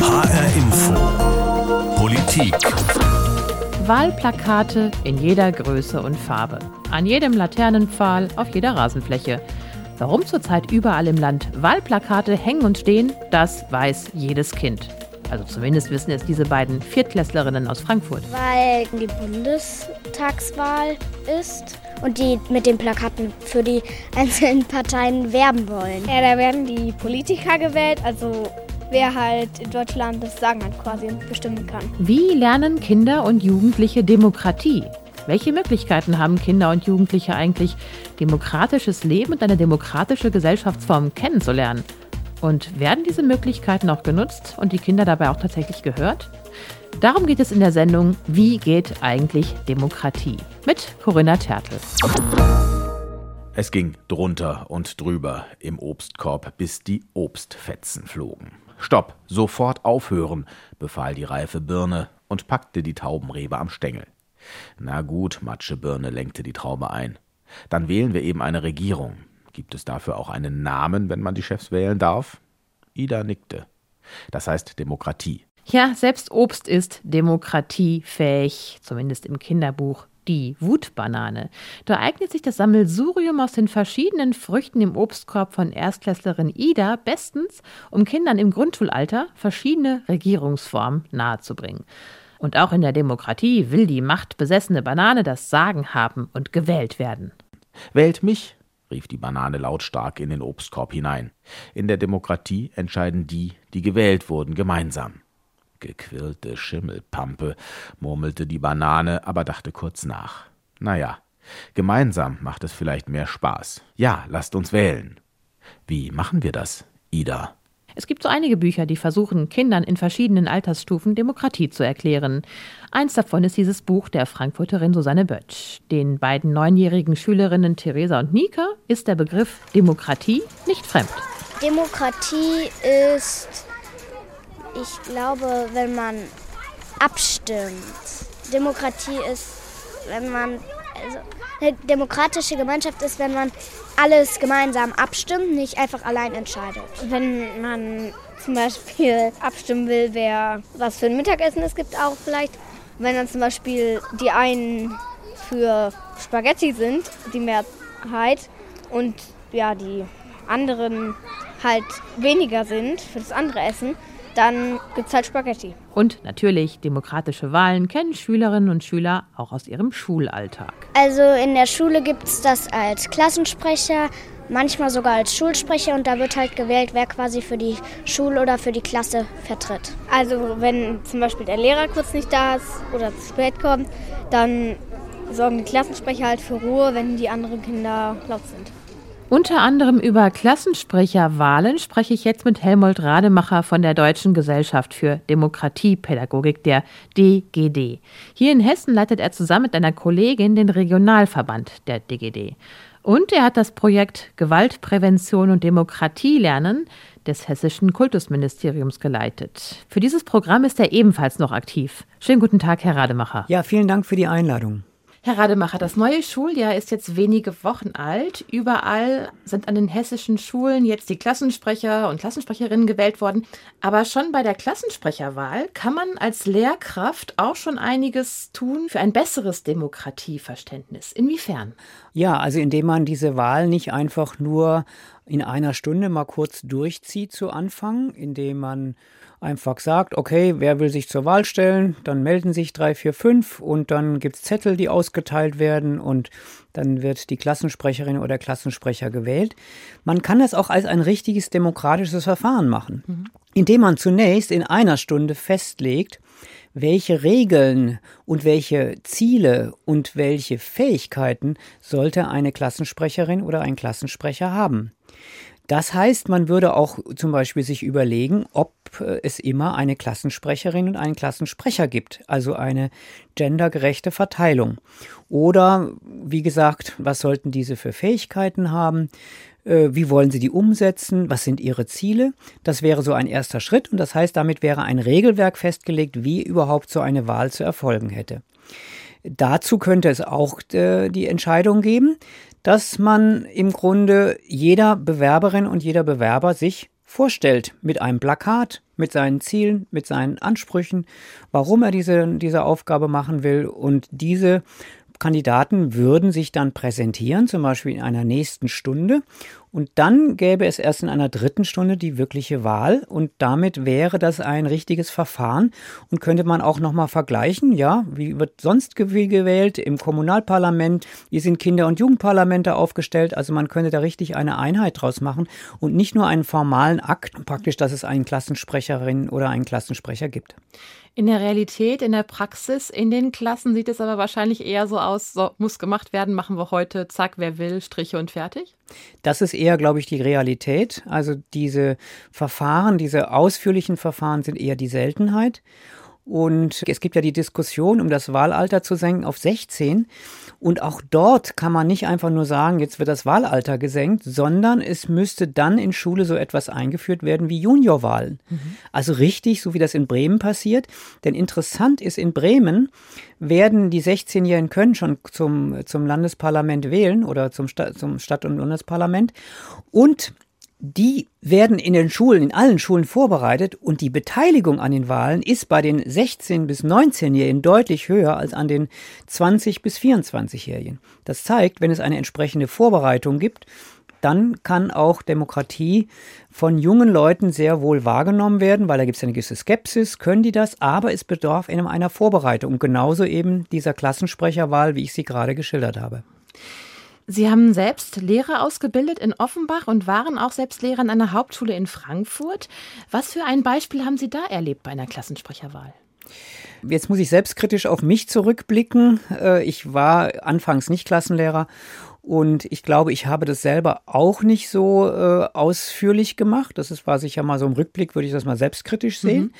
HR Info. Politik. Wahlplakate in jeder Größe und Farbe. An jedem Laternenpfahl, auf jeder Rasenfläche. Warum zurzeit überall im Land Wahlplakate hängen und stehen, das weiß jedes Kind. Also zumindest wissen es diese beiden Viertklässlerinnen aus Frankfurt. Weil die Bundestagswahl ist und die mit den Plakaten für die einzelnen Parteien werben wollen. Ja, da werden die Politiker gewählt, also wer halt in Deutschland das Sagen hat quasi und bestimmen kann. Wie lernen Kinder und Jugendliche Demokratie? Welche Möglichkeiten haben Kinder und Jugendliche eigentlich, demokratisches Leben und eine demokratische Gesellschaftsform kennenzulernen? Und werden diese Möglichkeiten auch genutzt und die Kinder dabei auch tatsächlich gehört? Darum geht es in der Sendung Wie geht eigentlich Demokratie? mit Corinna Tertel. Es ging drunter und drüber im Obstkorb, bis die Obstfetzen flogen. Stopp, sofort aufhören, befahl die reife Birne und packte die Taubenrebe am Stängel. Na gut, Matsche Birne lenkte die Traube ein. Dann wählen wir eben eine Regierung. Gibt es dafür auch einen Namen, wenn man die Chefs wählen darf? Ida nickte. Das heißt Demokratie. Ja, selbst Obst ist demokratiefähig, zumindest im Kinderbuch die Wutbanane. Da eignet sich das Sammelsurium aus den verschiedenen Früchten im Obstkorb von Erstklässlerin Ida bestens, um Kindern im Grundschulalter verschiedene Regierungsformen nahezubringen. Und auch in der Demokratie will die machtbesessene Banane das Sagen haben und gewählt werden. Wählt mich, rief die Banane lautstark in den Obstkorb hinein. In der Demokratie entscheiden die, die gewählt wurden, gemeinsam. Gequirlte Schimmelpampe, murmelte die Banane, aber dachte kurz nach. Na ja, gemeinsam macht es vielleicht mehr Spaß. Ja, lasst uns wählen. Wie machen wir das, Ida? Es gibt so einige Bücher, die versuchen, Kindern in verschiedenen Altersstufen Demokratie zu erklären. Eins davon ist dieses Buch der Frankfurterin Susanne Böttsch. Den beiden neunjährigen Schülerinnen Theresa und Nika ist der Begriff Demokratie nicht fremd. Demokratie ist, ich glaube, wenn man abstimmt. Demokratie ist, wenn man, also eine demokratische Gemeinschaft ist, wenn man alles gemeinsam abstimmt, nicht einfach allein entscheidet. Wenn man zum Beispiel abstimmen will, wer was für ein Mittagessen es gibt, auch vielleicht. Wenn dann zum Beispiel die einen für Spaghetti sind, die Mehrheit, und ja, die anderen halt weniger sind für das andere Essen, dann gibt es halt Spaghetti. Und natürlich, demokratische Wahlen kennen Schülerinnen und Schüler auch aus ihrem Schulalltag. Also in der Schule gibt es das als Klassensprecher, manchmal sogar als Schulsprecher und da wird halt gewählt, wer quasi für die Schule oder für die Klasse vertritt. Also wenn zum Beispiel der Lehrer kurz nicht da ist oder zu spät kommt, dann sorgen die Klassensprecher halt für Ruhe, wenn die anderen Kinder laut sind. Unter anderem über Klassensprecherwahlen spreche ich jetzt mit Helmut Rademacher von der Deutschen Gesellschaft für Demokratiepädagogik, der DGD. Hier in Hessen leitet er zusammen mit einer Kollegin den Regionalverband der DGD. Und er hat das Projekt Gewaltprävention und Demokratie lernen des hessischen Kultusministeriums geleitet. Für dieses Programm ist er ebenfalls noch aktiv. Schönen guten Tag, Herr Rademacher. Ja, vielen Dank für die Einladung. Herr Rademacher, das neue Schuljahr ist jetzt wenige Wochen alt. Überall sind an den hessischen Schulen jetzt die Klassensprecher und Klassensprecherinnen gewählt worden. Aber schon bei der Klassensprecherwahl kann man als Lehrkraft auch schon einiges tun für ein besseres Demokratieverständnis. Inwiefern? Ja, also indem man diese Wahl nicht einfach nur in einer Stunde mal kurz durchzieht zu Anfang, indem man einfach sagt, okay, wer will sich zur Wahl stellen, dann melden sich drei, vier, fünf und dann gibt es Zettel, die ausgeteilt werden und dann wird die Klassensprecherin oder Klassensprecher gewählt. Man kann das auch als ein richtiges demokratisches Verfahren machen, mhm. indem man zunächst in einer Stunde festlegt, welche Regeln und welche Ziele und welche Fähigkeiten sollte eine Klassensprecherin oder ein Klassensprecher haben. Das heißt, man würde auch zum Beispiel sich überlegen, ob äh, es immer eine Klassensprecherin und einen Klassensprecher gibt, also eine gendergerechte Verteilung. Oder, wie gesagt, was sollten diese für Fähigkeiten haben? Äh, wie wollen Sie die umsetzen? Was sind Ihre Ziele? Das wäre so ein erster Schritt und das heißt, damit wäre ein Regelwerk festgelegt, wie überhaupt so eine Wahl zu erfolgen hätte. Dazu könnte es auch äh, die Entscheidung geben, dass man im Grunde jeder Bewerberin und jeder Bewerber sich vorstellt mit einem Plakat, mit seinen Zielen, mit seinen Ansprüchen, warum er diese, diese Aufgabe machen will. Und diese Kandidaten würden sich dann präsentieren, zum Beispiel in einer nächsten Stunde. Und dann gäbe es erst in einer dritten Stunde die wirkliche Wahl. Und damit wäre das ein richtiges Verfahren. Und könnte man auch nochmal vergleichen, ja, wie wird sonst gewählt im Kommunalparlament? Wie sind Kinder- und Jugendparlamente aufgestellt? Also man könnte da richtig eine Einheit draus machen und nicht nur einen formalen Akt, praktisch, dass es einen Klassensprecherin oder einen Klassensprecher gibt. In der Realität, in der Praxis, in den Klassen sieht es aber wahrscheinlich eher so aus, so, muss gemacht werden, machen wir heute, zack, wer will, Striche und fertig. Das ist eher, glaube ich, die Realität. Also diese Verfahren, diese ausführlichen Verfahren sind eher die Seltenheit. Und es gibt ja die Diskussion, um das Wahlalter zu senken auf 16. Und auch dort kann man nicht einfach nur sagen, jetzt wird das Wahlalter gesenkt, sondern es müsste dann in Schule so etwas eingeführt werden wie Juniorwahlen. Mhm. Also richtig, so wie das in Bremen passiert. Denn interessant ist, in Bremen werden die 16-Jährigen können schon zum, zum Landesparlament wählen oder zum, Sta zum Stadt- und Landesparlament. Und die werden in den Schulen, in allen Schulen vorbereitet und die Beteiligung an den Wahlen ist bei den 16- bis 19-Jährigen deutlich höher als an den 20- bis 24-Jährigen. Das zeigt, wenn es eine entsprechende Vorbereitung gibt, dann kann auch Demokratie von jungen Leuten sehr wohl wahrgenommen werden, weil da gibt es eine gewisse Skepsis, können die das, aber es bedarf einer Vorbereitung. Genauso eben dieser Klassensprecherwahl, wie ich sie gerade geschildert habe. Sie haben selbst Lehrer ausgebildet in Offenbach und waren auch selbst Lehrer an einer Hauptschule in Frankfurt. Was für ein Beispiel haben Sie da erlebt bei einer Klassensprecherwahl? Jetzt muss ich selbstkritisch auf mich zurückblicken. Äh, ich war anfangs nicht Klassenlehrer und ich glaube, ich habe das selber auch nicht so äh, ausführlich gemacht. Das ist, war sicher mal so im Rückblick, würde ich das mal selbstkritisch sehen. Mhm.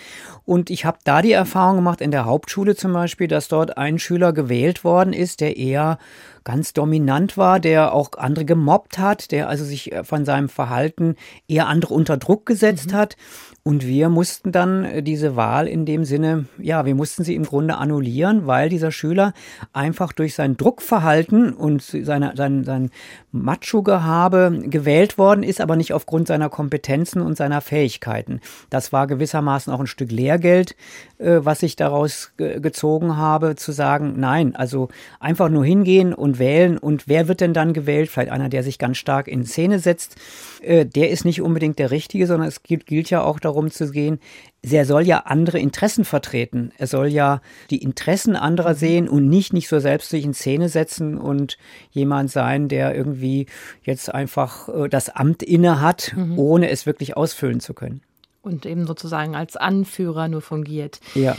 Und ich habe da die Erfahrung gemacht, in der Hauptschule zum Beispiel, dass dort ein Schüler gewählt worden ist, der eher ganz dominant war, der auch andere gemobbt hat, der also sich äh, von seinem Verhalten eher andere unter Druck gesetzt mhm. hat. Und wir mussten dann äh, diese Wahl in dem Sinne, ja, wir mussten sie im Grunde annullieren, weil dieser Schüler einfach durch sein Druckverhalten und seine, sein, sein Macho-Gehabe gewählt worden ist, aber nicht aufgrund seiner Kompetenzen und seiner Fähigkeiten. Das war gewissermaßen auch ein Stück Lehrgeld, äh, was ich daraus ge gezogen habe, zu sagen, nein, also einfach nur hingehen und wählen. Und wer wird denn dann gewählt? Vielleicht einer, der sich ganz stark in Szene setzt. Äh, der ist nicht unbedingt der Richtige, sondern es gilt, gilt ja auch darum zu gehen, er soll ja andere Interessen vertreten. Er soll ja die Interessen anderer sehen und nicht, nicht so selbst sich in Szene setzen und jemand sein, der irgendwie jetzt einfach äh, das Amt inne hat, mhm. ohne es wirklich ausfüllen zu können und eben sozusagen als Anführer nur fungiert. Ja.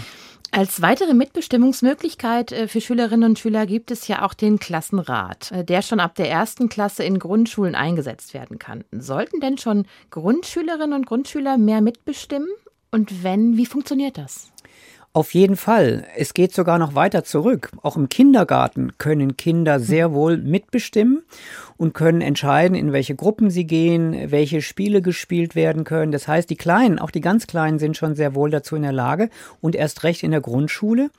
Als weitere Mitbestimmungsmöglichkeit äh, für Schülerinnen und Schüler gibt es ja auch den Klassenrat, äh, der schon ab der ersten Klasse in Grundschulen eingesetzt werden kann. Sollten denn schon Grundschülerinnen und Grundschüler mehr mitbestimmen? Und wenn, wie funktioniert das? Auf jeden Fall. Es geht sogar noch weiter zurück. Auch im Kindergarten können Kinder sehr wohl mitbestimmen und können entscheiden, in welche Gruppen sie gehen, welche Spiele gespielt werden können. Das heißt, die Kleinen, auch die ganz Kleinen sind schon sehr wohl dazu in der Lage und erst recht in der Grundschule.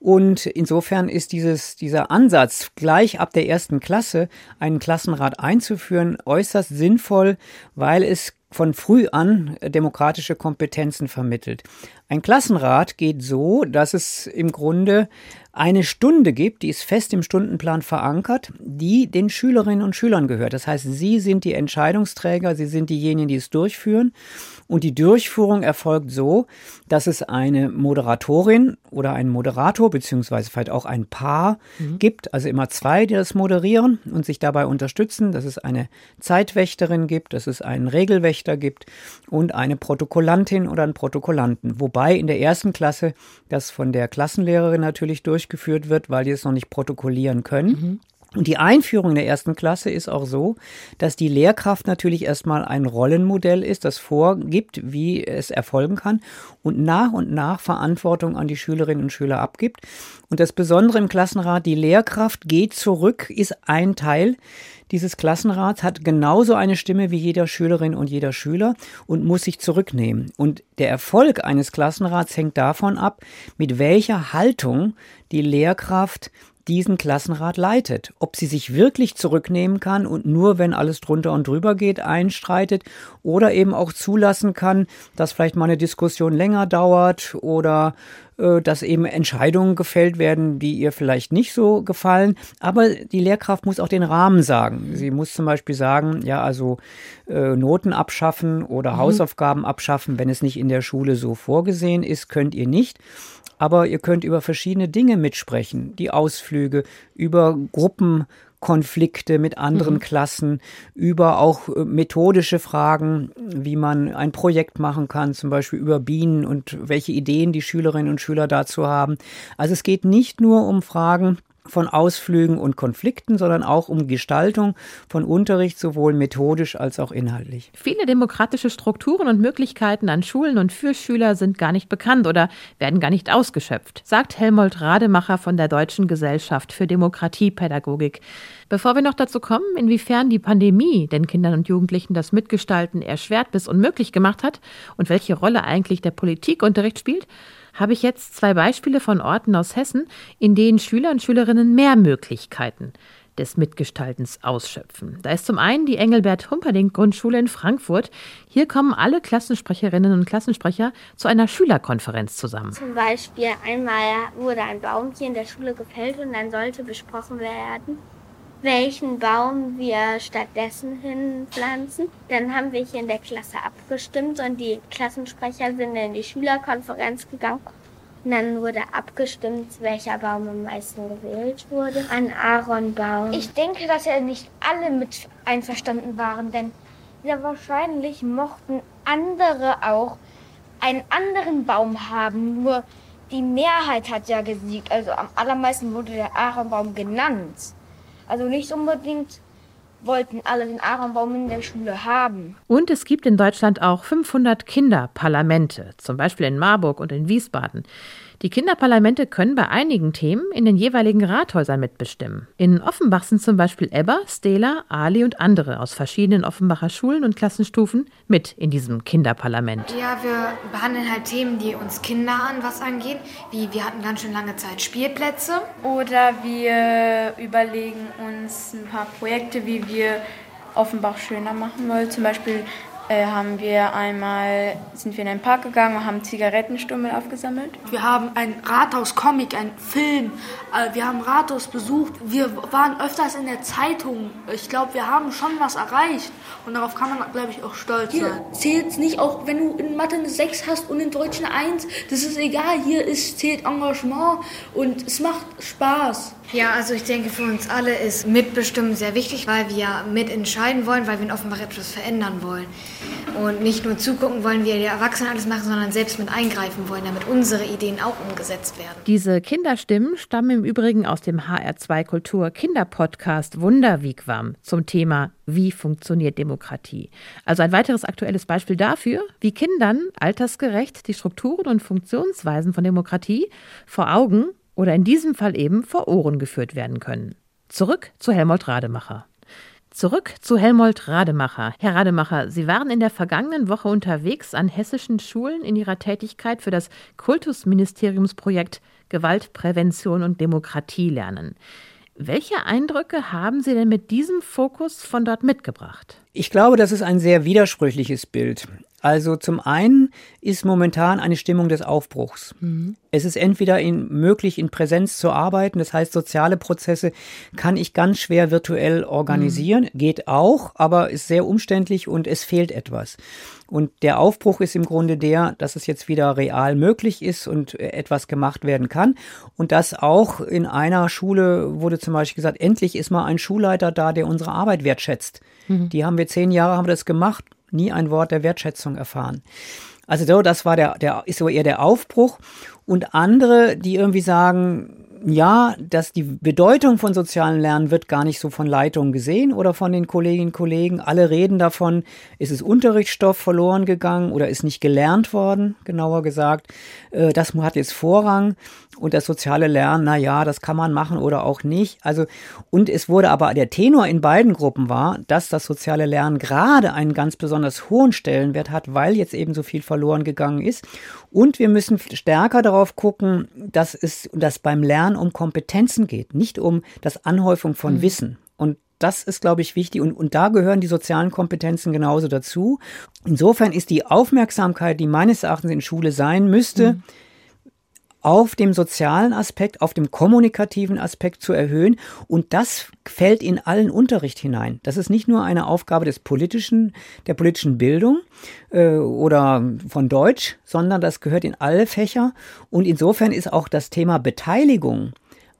Und insofern ist dieses, dieser Ansatz, gleich ab der ersten Klasse einen Klassenrat einzuführen, äußerst sinnvoll, weil es von früh an demokratische Kompetenzen vermittelt. Ein Klassenrat geht so, dass es im Grunde eine Stunde gibt, die ist fest im Stundenplan verankert, die den Schülerinnen und Schülern gehört. Das heißt, sie sind die Entscheidungsträger, sie sind diejenigen, die es durchführen. Und die Durchführung erfolgt so, dass es eine Moderatorin oder einen Moderator, beziehungsweise vielleicht auch ein Paar mhm. gibt, also immer zwei, die das moderieren und sich dabei unterstützen, dass es eine Zeitwächterin gibt, dass es einen Regelwächter gibt und eine Protokollantin oder einen Protokollanten. Wobei in der ersten Klasse das von der Klassenlehrerin natürlich durchgeführt wird, weil die es noch nicht protokollieren können. Mhm. Und die Einführung der ersten Klasse ist auch so, dass die Lehrkraft natürlich erstmal ein Rollenmodell ist, das vorgibt, wie es erfolgen kann und nach und nach Verantwortung an die Schülerinnen und Schüler abgibt. Und das Besondere im Klassenrat, die Lehrkraft geht zurück, ist ein Teil dieses Klassenrats, hat genauso eine Stimme wie jeder Schülerin und jeder Schüler und muss sich zurücknehmen. Und der Erfolg eines Klassenrats hängt davon ab, mit welcher Haltung die Lehrkraft diesen Klassenrat leitet. Ob sie sich wirklich zurücknehmen kann und nur, wenn alles drunter und drüber geht, einstreitet oder eben auch zulassen kann, dass vielleicht mal eine Diskussion länger dauert oder dass eben Entscheidungen gefällt werden, die ihr vielleicht nicht so gefallen. Aber die Lehrkraft muss auch den Rahmen sagen. Sie muss zum Beispiel sagen, ja, also äh, Noten abschaffen oder mhm. Hausaufgaben abschaffen, wenn es nicht in der Schule so vorgesehen ist, könnt ihr nicht aber ihr könnt über verschiedene Dinge mitsprechen, die Ausflüge, über Gruppenkonflikte mit anderen mhm. Klassen, über auch äh, methodische Fragen, wie man ein Projekt machen kann, zum Beispiel über Bienen und welche Ideen die Schülerinnen und Schüler dazu haben. Also es geht nicht nur um Fragen, von Ausflügen und Konflikten, sondern auch um Gestaltung von Unterricht, sowohl methodisch als auch inhaltlich. Viele demokratische Strukturen und Möglichkeiten an Schulen und für Schüler sind gar nicht bekannt oder werden gar nicht ausgeschöpft, sagt Helmold Rademacher von der Deutschen Gesellschaft für Demokratiepädagogik. Bevor wir noch dazu kommen, inwiefern die Pandemie den Kindern und Jugendlichen das Mitgestalten erschwert bis unmöglich gemacht hat und welche Rolle eigentlich der Politikunterricht spielt, habe ich jetzt zwei Beispiele von Orten aus Hessen, in denen Schüler und Schülerinnen mehr Möglichkeiten des Mitgestaltens ausschöpfen. Da ist zum einen die Engelbert Humperdinck Grundschule in Frankfurt. Hier kommen alle Klassensprecherinnen und Klassensprecher zu einer Schülerkonferenz zusammen. Zum Beispiel einmal wurde ein Baum hier in der Schule gefällt und dann sollte besprochen werden, welchen Baum wir stattdessen hinpflanzen. Dann haben wir hier in der Klasse abgestimmt und die Klassensprecher sind in die Schülerkonferenz gegangen. Und dann wurde abgestimmt, welcher Baum am meisten gewählt wurde. Ein Ahornbaum. Ich denke, dass ja nicht alle mit einverstanden waren, denn sehr wahrscheinlich mochten andere auch einen anderen Baum haben. Nur die Mehrheit hat ja gesiegt. Also am allermeisten wurde der Ahornbaum genannt. Also nicht unbedingt wollten alle den Ahornbaum in der Schule haben. Und es gibt in Deutschland auch 500 Kinderparlamente, zum Beispiel in Marburg und in Wiesbaden. Die Kinderparlamente können bei einigen Themen in den jeweiligen Rathäusern mitbestimmen. In Offenbach sind zum Beispiel Ebba, Stela, Ali und andere aus verschiedenen Offenbacher Schulen und Klassenstufen mit in diesem Kinderparlament. Ja, wir behandeln halt Themen, die uns Kinder an was angehen, wie wir hatten ganz schön lange Zeit Spielplätze. Oder wir überlegen uns ein paar Projekte, wie wir Offenbach schöner machen wollen. Zum Beispiel äh, haben wir einmal, sind wir in einen Park gegangen und haben Zigarettenstummel aufgesammelt. Wir haben ein Rathaus-Comic, einen Film, äh, wir haben Rathaus besucht, wir waren öfters in der Zeitung. Ich glaube, wir haben schon was erreicht und darauf kann man, glaube ich, auch stolz hier sein. zählt es nicht, auch wenn du in Mathe eine 6 hast und in Deutsch eine 1, das ist egal, hier ist, zählt Engagement und es macht Spaß. Ja, also ich denke, für uns alle ist Mitbestimmen sehr wichtig, weil wir mitentscheiden wollen, weil wir in Offenbach etwas verändern wollen. Und nicht nur zugucken wollen, wie die Erwachsenen alles machen, sondern selbst mit eingreifen wollen, damit unsere Ideen auch umgesetzt werden. Diese Kinderstimmen stammen im Übrigen aus dem HR2 Kultur Kinderpodcast Wunderwigwam zum Thema Wie funktioniert Demokratie? Also ein weiteres aktuelles Beispiel dafür, wie Kindern altersgerecht die Strukturen und Funktionsweisen von Demokratie vor Augen oder in diesem Fall eben vor Ohren geführt werden können. Zurück zu Helmut Rademacher. Zurück zu Helmold Rademacher. Herr Rademacher, Sie waren in der vergangenen Woche unterwegs an hessischen Schulen in Ihrer Tätigkeit für das Kultusministeriumsprojekt Gewaltprävention und Demokratie lernen. Welche Eindrücke haben Sie denn mit diesem Fokus von dort mitgebracht? Ich glaube, das ist ein sehr widersprüchliches Bild. Also zum einen ist momentan eine Stimmung des Aufbruchs. Mhm. Es ist entweder in, möglich, in Präsenz zu arbeiten, das heißt, soziale Prozesse kann ich ganz schwer virtuell organisieren, mhm. geht auch, aber ist sehr umständlich und es fehlt etwas. Und der Aufbruch ist im Grunde der, dass es jetzt wieder real möglich ist und äh, etwas gemacht werden kann. Und dass auch in einer Schule wurde zum Beispiel gesagt, endlich ist mal ein Schulleiter da, der unsere Arbeit wertschätzt. Mhm. Die haben wir zehn Jahre haben wir das gemacht nie ein Wort der Wertschätzung erfahren. Also so, das war der, der ist so eher der Aufbruch. Und andere, die irgendwie sagen, ja, dass die Bedeutung von sozialen Lernen wird gar nicht so von Leitungen gesehen oder von den Kolleginnen und Kollegen. Alle reden davon, ist es Unterrichtsstoff verloren gegangen oder ist nicht gelernt worden, genauer gesagt. Äh, das hat jetzt Vorrang. Und das soziale Lernen, na ja, das kann man machen oder auch nicht. Also, und es wurde aber der Tenor in beiden Gruppen war, dass das soziale Lernen gerade einen ganz besonders hohen Stellenwert hat, weil jetzt eben so viel verloren gegangen ist. Und wir müssen stärker darauf gucken, dass es, dass beim Lernen um Kompetenzen geht, nicht um das Anhäufung von mhm. Wissen. Und das ist, glaube ich, wichtig. Und, und da gehören die sozialen Kompetenzen genauso dazu. Insofern ist die Aufmerksamkeit, die meines Erachtens in Schule sein müsste, mhm auf dem sozialen Aspekt, auf dem kommunikativen Aspekt zu erhöhen. Und das fällt in allen Unterricht hinein. Das ist nicht nur eine Aufgabe des politischen, der politischen Bildung äh, oder von Deutsch, sondern das gehört in alle Fächer. Und insofern ist auch das Thema Beteiligung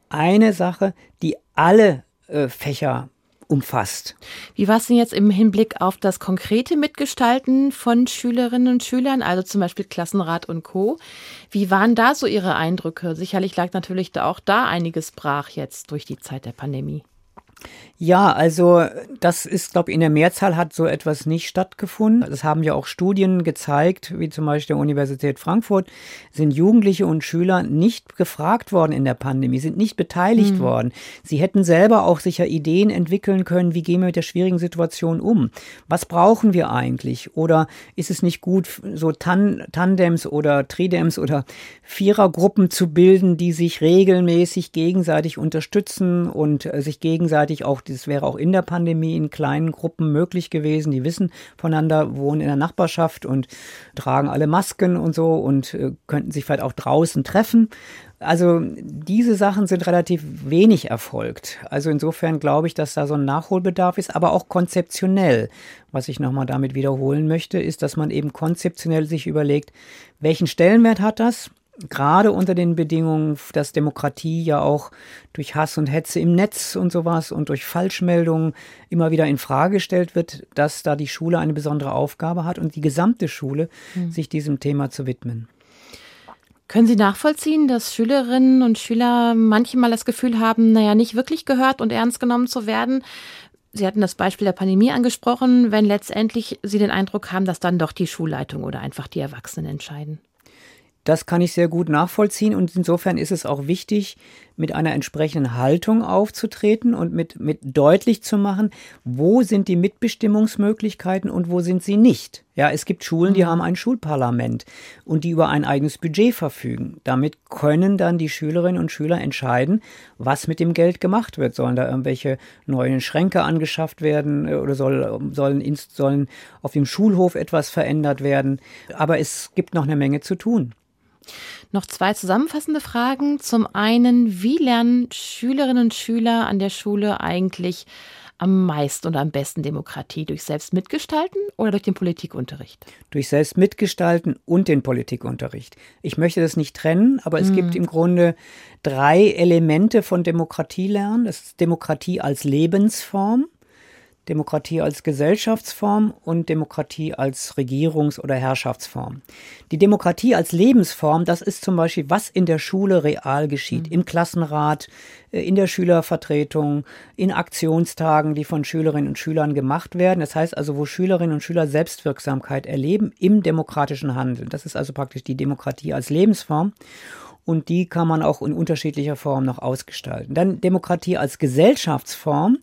eine Sache, die alle äh, Fächer umfasst. Wie war es denn jetzt im Hinblick auf das konkrete Mitgestalten von Schülerinnen und Schülern, also zum Beispiel Klassenrat und Co.? Wie waren da so Ihre Eindrücke? Sicherlich lag natürlich auch da einiges brach jetzt durch die Zeit der Pandemie. Ja, also das ist, glaube ich, in der Mehrzahl hat so etwas nicht stattgefunden. Das haben ja auch Studien gezeigt, wie zum Beispiel der Universität Frankfurt, sind Jugendliche und Schüler nicht gefragt worden in der Pandemie, sind nicht beteiligt mhm. worden. Sie hätten selber auch sicher Ideen entwickeln können, wie gehen wir mit der schwierigen Situation um? Was brauchen wir eigentlich? Oder ist es nicht gut, so Tan Tandems oder Tridems oder Vierergruppen zu bilden, die sich regelmäßig gegenseitig unterstützen und äh, sich gegenseitig auch das wäre auch in der Pandemie in kleinen Gruppen möglich gewesen. Die wissen voneinander, wohnen in der Nachbarschaft und tragen alle Masken und so und äh, könnten sich vielleicht auch draußen treffen. Also diese Sachen sind relativ wenig erfolgt. Also insofern glaube ich, dass da so ein Nachholbedarf ist, aber auch konzeptionell. Was ich nochmal damit wiederholen möchte, ist, dass man eben konzeptionell sich überlegt, welchen Stellenwert hat das? Gerade unter den Bedingungen, dass Demokratie ja auch durch Hass und Hetze im Netz und sowas und durch Falschmeldungen immer wieder in Frage gestellt wird, dass da die Schule eine besondere Aufgabe hat und die gesamte Schule mhm. sich diesem Thema zu widmen. Können Sie nachvollziehen, dass Schülerinnen und Schüler manchmal das Gefühl haben, naja, nicht wirklich gehört und ernst genommen zu werden? Sie hatten das Beispiel der Pandemie angesprochen, wenn letztendlich Sie den Eindruck haben, dass dann doch die Schulleitung oder einfach die Erwachsenen entscheiden. Das kann ich sehr gut nachvollziehen und insofern ist es auch wichtig, mit einer entsprechenden Haltung aufzutreten und mit, mit deutlich zu machen, wo sind die Mitbestimmungsmöglichkeiten und wo sind sie nicht. Ja, es gibt Schulen, die mhm. haben ein Schulparlament und die über ein eigenes Budget verfügen. Damit können dann die Schülerinnen und Schüler entscheiden, was mit dem Geld gemacht wird. Sollen da irgendwelche neuen Schränke angeschafft werden äh, oder soll, sollen, sollen auf dem Schulhof etwas verändert werden? Aber es gibt noch eine Menge zu tun. Noch zwei zusammenfassende Fragen. Zum einen, wie lernen Schülerinnen und Schüler an der Schule eigentlich am meisten und am besten Demokratie? Durch Selbstmitgestalten oder durch den Politikunterricht? Durch Selbstmitgestalten und den Politikunterricht. Ich möchte das nicht trennen, aber es mhm. gibt im Grunde drei Elemente von Demokratie lernen. Das ist Demokratie als Lebensform. Demokratie als Gesellschaftsform und Demokratie als Regierungs- oder Herrschaftsform. Die Demokratie als Lebensform, das ist zum Beispiel, was in der Schule real geschieht, mhm. im Klassenrat, äh, in der Schülervertretung, in Aktionstagen, die von Schülerinnen und Schülern gemacht werden. Das heißt also, wo Schülerinnen und Schüler Selbstwirksamkeit erleben im demokratischen Handeln. Das ist also praktisch die Demokratie als Lebensform und die kann man auch in unterschiedlicher Form noch ausgestalten. Dann Demokratie als Gesellschaftsform.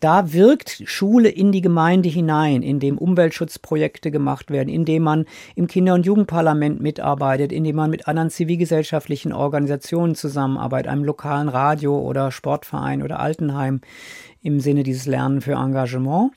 Da wirkt Schule in die Gemeinde hinein, indem Umweltschutzprojekte gemacht werden, indem man im Kinder- und Jugendparlament mitarbeitet, indem man mit anderen zivilgesellschaftlichen Organisationen zusammenarbeitet, einem lokalen Radio oder Sportverein oder Altenheim im Sinne dieses Lernen für Engagement.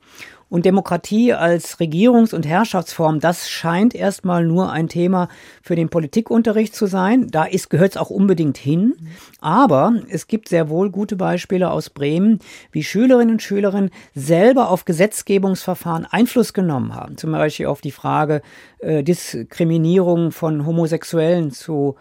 Und Demokratie als Regierungs- und Herrschaftsform, das scheint erstmal nur ein Thema für den Politikunterricht zu sein. Da gehört es auch unbedingt hin. Aber es gibt sehr wohl gute Beispiele aus Bremen, wie Schülerinnen und Schüler selber auf Gesetzgebungsverfahren Einfluss genommen haben. Zum Beispiel auf die Frage äh, Diskriminierung von Homosexuellen zu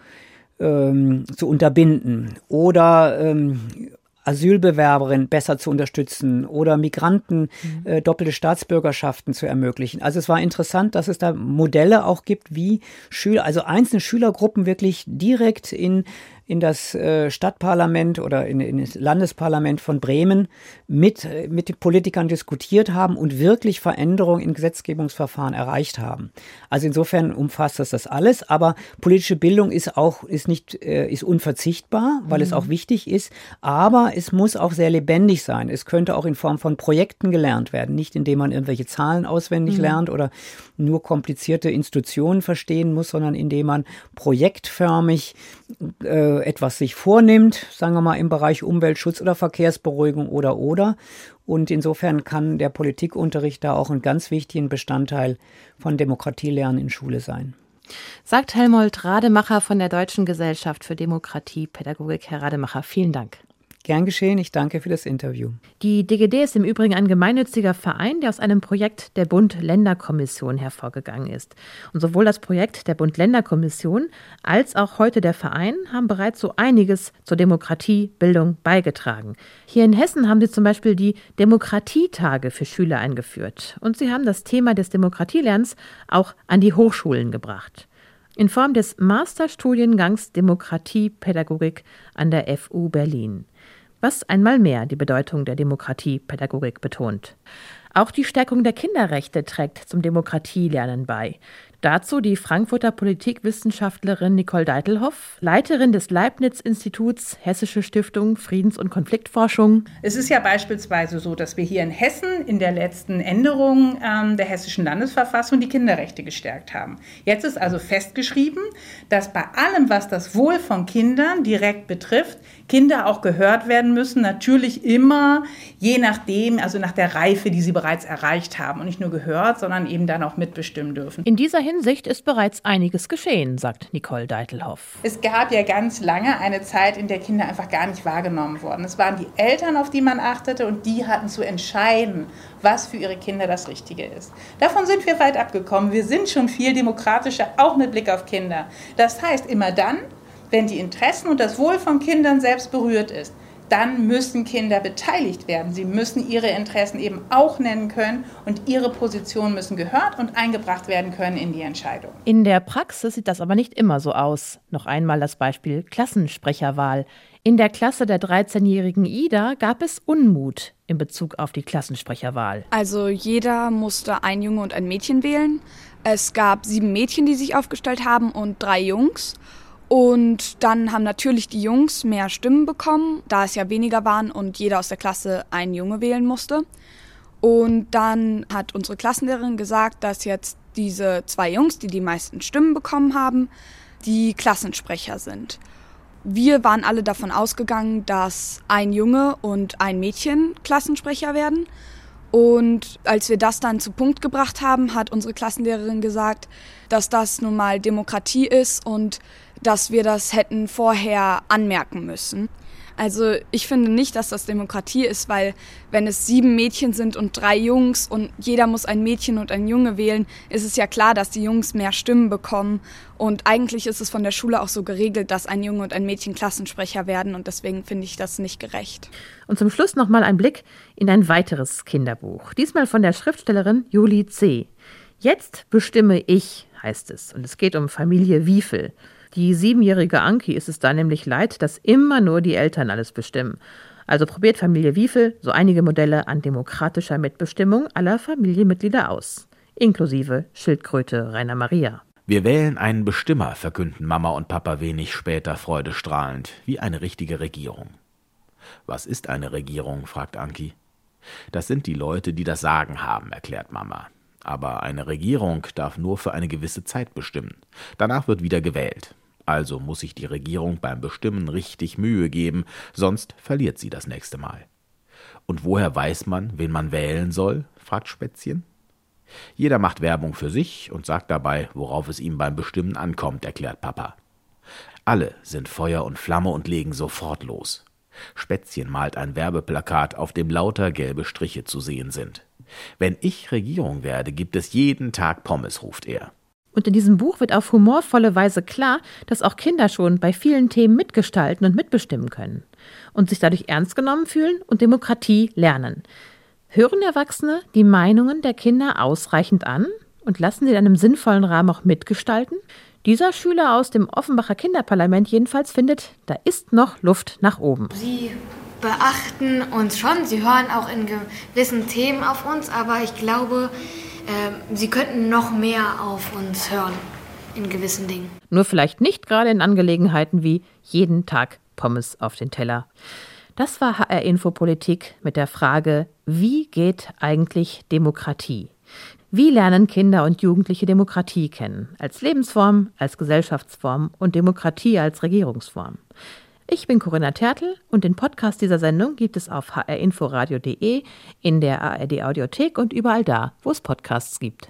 ähm, zu unterbinden oder ähm, Asylbewerberinnen besser zu unterstützen oder Migranten mhm. äh, doppelte Staatsbürgerschaften zu ermöglichen. Also es war interessant, dass es da Modelle auch gibt, wie Schüler, also einzelne Schülergruppen wirklich direkt in in das äh, Stadtparlament oder in, in, das Landesparlament von Bremen mit, äh, mit den Politikern diskutiert haben und wirklich Veränderungen in Gesetzgebungsverfahren erreicht haben. Also insofern umfasst das das alles, aber politische Bildung ist auch ist nicht äh, ist unverzichtbar, weil mhm. es auch wichtig ist, aber es muss auch sehr lebendig sein. Es könnte auch in Form von Projekten gelernt werden, nicht indem man irgendwelche Zahlen auswendig mhm. lernt oder nur komplizierte Institutionen verstehen muss, sondern indem man projektförmig äh, etwas sich vornimmt, sagen wir mal im Bereich Umweltschutz oder Verkehrsberuhigung oder oder. Und insofern kann der Politikunterricht da auch ein ganz wichtigen Bestandteil von Demokratielernen in Schule sein. Sagt Helmold Rademacher von der Deutschen Gesellschaft für Demokratie, Pädagogik. Herr Rademacher, vielen Dank. Gern geschehen, ich danke für das Interview. Die DGD ist im Übrigen ein gemeinnütziger Verein, der aus einem Projekt der Bund-Länder-Kommission hervorgegangen ist. Und sowohl das Projekt der Bund-Länder-Kommission als auch heute der Verein haben bereits so einiges zur Demokratiebildung beigetragen. Hier in Hessen haben sie zum Beispiel die Demokratietage für Schüler eingeführt. Und sie haben das Thema des Demokratielernens auch an die Hochschulen gebracht in Form des Masterstudiengangs Demokratiepädagogik an der FU Berlin was einmal mehr die Bedeutung der Demokratiepädagogik betont. Auch die Stärkung der Kinderrechte trägt zum Demokratielernen bei. Dazu die Frankfurter Politikwissenschaftlerin Nicole Deitelhoff, Leiterin des Leibniz-Instituts Hessische Stiftung Friedens- und Konfliktforschung. Es ist ja beispielsweise so, dass wir hier in Hessen in der letzten Änderung ähm, der hessischen Landesverfassung die Kinderrechte gestärkt haben. Jetzt ist also festgeschrieben, dass bei allem, was das Wohl von Kindern direkt betrifft, Kinder auch gehört werden müssen, natürlich immer je nachdem, also nach der Reife, die sie bereits erreicht haben und nicht nur gehört, sondern eben dann auch mitbestimmen dürfen. In dieser Hinsicht ist bereits einiges geschehen, sagt Nicole Deitelhoff. Es gab ja ganz lange eine Zeit, in der Kinder einfach gar nicht wahrgenommen wurden. Es waren die Eltern, auf die man achtete und die hatten zu entscheiden, was für ihre Kinder das Richtige ist. Davon sind wir weit abgekommen. Wir sind schon viel demokratischer, auch mit Blick auf Kinder. Das heißt, immer dann, wenn die Interessen und das Wohl von Kindern selbst berührt ist, dann müssen Kinder beteiligt werden. Sie müssen ihre Interessen eben auch nennen können und ihre Positionen müssen gehört und eingebracht werden können in die Entscheidung. In der Praxis sieht das aber nicht immer so aus. Noch einmal das Beispiel Klassensprecherwahl. In der Klasse der 13-jährigen Ida gab es Unmut in Bezug auf die Klassensprecherwahl. Also jeder musste ein Junge und ein Mädchen wählen. Es gab sieben Mädchen, die sich aufgestellt haben und drei Jungs. Und dann haben natürlich die Jungs mehr Stimmen bekommen, da es ja weniger waren und jeder aus der Klasse einen Junge wählen musste. Und dann hat unsere Klassenlehrerin gesagt, dass jetzt diese zwei Jungs, die die meisten Stimmen bekommen haben, die Klassensprecher sind. Wir waren alle davon ausgegangen, dass ein Junge und ein Mädchen Klassensprecher werden. Und als wir das dann zu Punkt gebracht haben, hat unsere Klassenlehrerin gesagt, dass das nun mal Demokratie ist und dass wir das hätten vorher anmerken müssen. Also ich finde nicht, dass das Demokratie ist, weil wenn es sieben Mädchen sind und drei Jungs und jeder muss ein Mädchen und ein Junge wählen, ist es ja klar, dass die Jungs mehr Stimmen bekommen. Und eigentlich ist es von der Schule auch so geregelt, dass ein Junge und ein Mädchen Klassensprecher werden und deswegen finde ich das nicht gerecht. Und zum Schluss nochmal ein Blick in ein weiteres Kinderbuch. Diesmal von der Schriftstellerin Julie C. Jetzt bestimme ich, heißt es. Und es geht um Familie Wiefel. Die siebenjährige Anki ist es da nämlich leid, dass immer nur die Eltern alles bestimmen. Also probiert Familie Wiefel so einige Modelle an demokratischer Mitbestimmung aller Familienmitglieder aus, inklusive Schildkröte Rainer Maria. Wir wählen einen Bestimmer, verkünden Mama und Papa wenig später freudestrahlend, wie eine richtige Regierung. Was ist eine Regierung? fragt Anki. Das sind die Leute, die das Sagen haben, erklärt Mama. Aber eine Regierung darf nur für eine gewisse Zeit bestimmen. Danach wird wieder gewählt. Also muss sich die Regierung beim Bestimmen richtig Mühe geben, sonst verliert sie das nächste Mal. Und woher weiß man, wen man wählen soll? fragt Spätzchen. Jeder macht Werbung für sich und sagt dabei, worauf es ihm beim Bestimmen ankommt, erklärt Papa. Alle sind Feuer und Flamme und legen sofort los. Spätzchen malt ein Werbeplakat, auf dem lauter gelbe Striche zu sehen sind. Wenn ich Regierung werde, gibt es jeden Tag Pommes, ruft er. Und in diesem Buch wird auf humorvolle Weise klar, dass auch Kinder schon bei vielen Themen mitgestalten und mitbestimmen können und sich dadurch ernst genommen fühlen und Demokratie lernen. Hören Erwachsene die Meinungen der Kinder ausreichend an und lassen sie in einem sinnvollen Rahmen auch mitgestalten? Dieser Schüler aus dem Offenbacher Kinderparlament jedenfalls findet, da ist noch Luft nach oben. Sie beachten uns schon, sie hören auch in gewissen Themen auf uns, aber ich glaube, äh, sie könnten noch mehr auf uns hören in gewissen Dingen. Nur vielleicht nicht gerade in Angelegenheiten wie jeden Tag Pommes auf den Teller. Das war HR Infopolitik mit der Frage, wie geht eigentlich Demokratie? Wie lernen Kinder und Jugendliche Demokratie kennen? Als Lebensform, als Gesellschaftsform und Demokratie als Regierungsform. Ich bin Corinna Tertel und den Podcast dieser Sendung gibt es auf hrinforadio.de, in der ARD Audiothek und überall da, wo es Podcasts gibt.